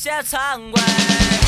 些常规。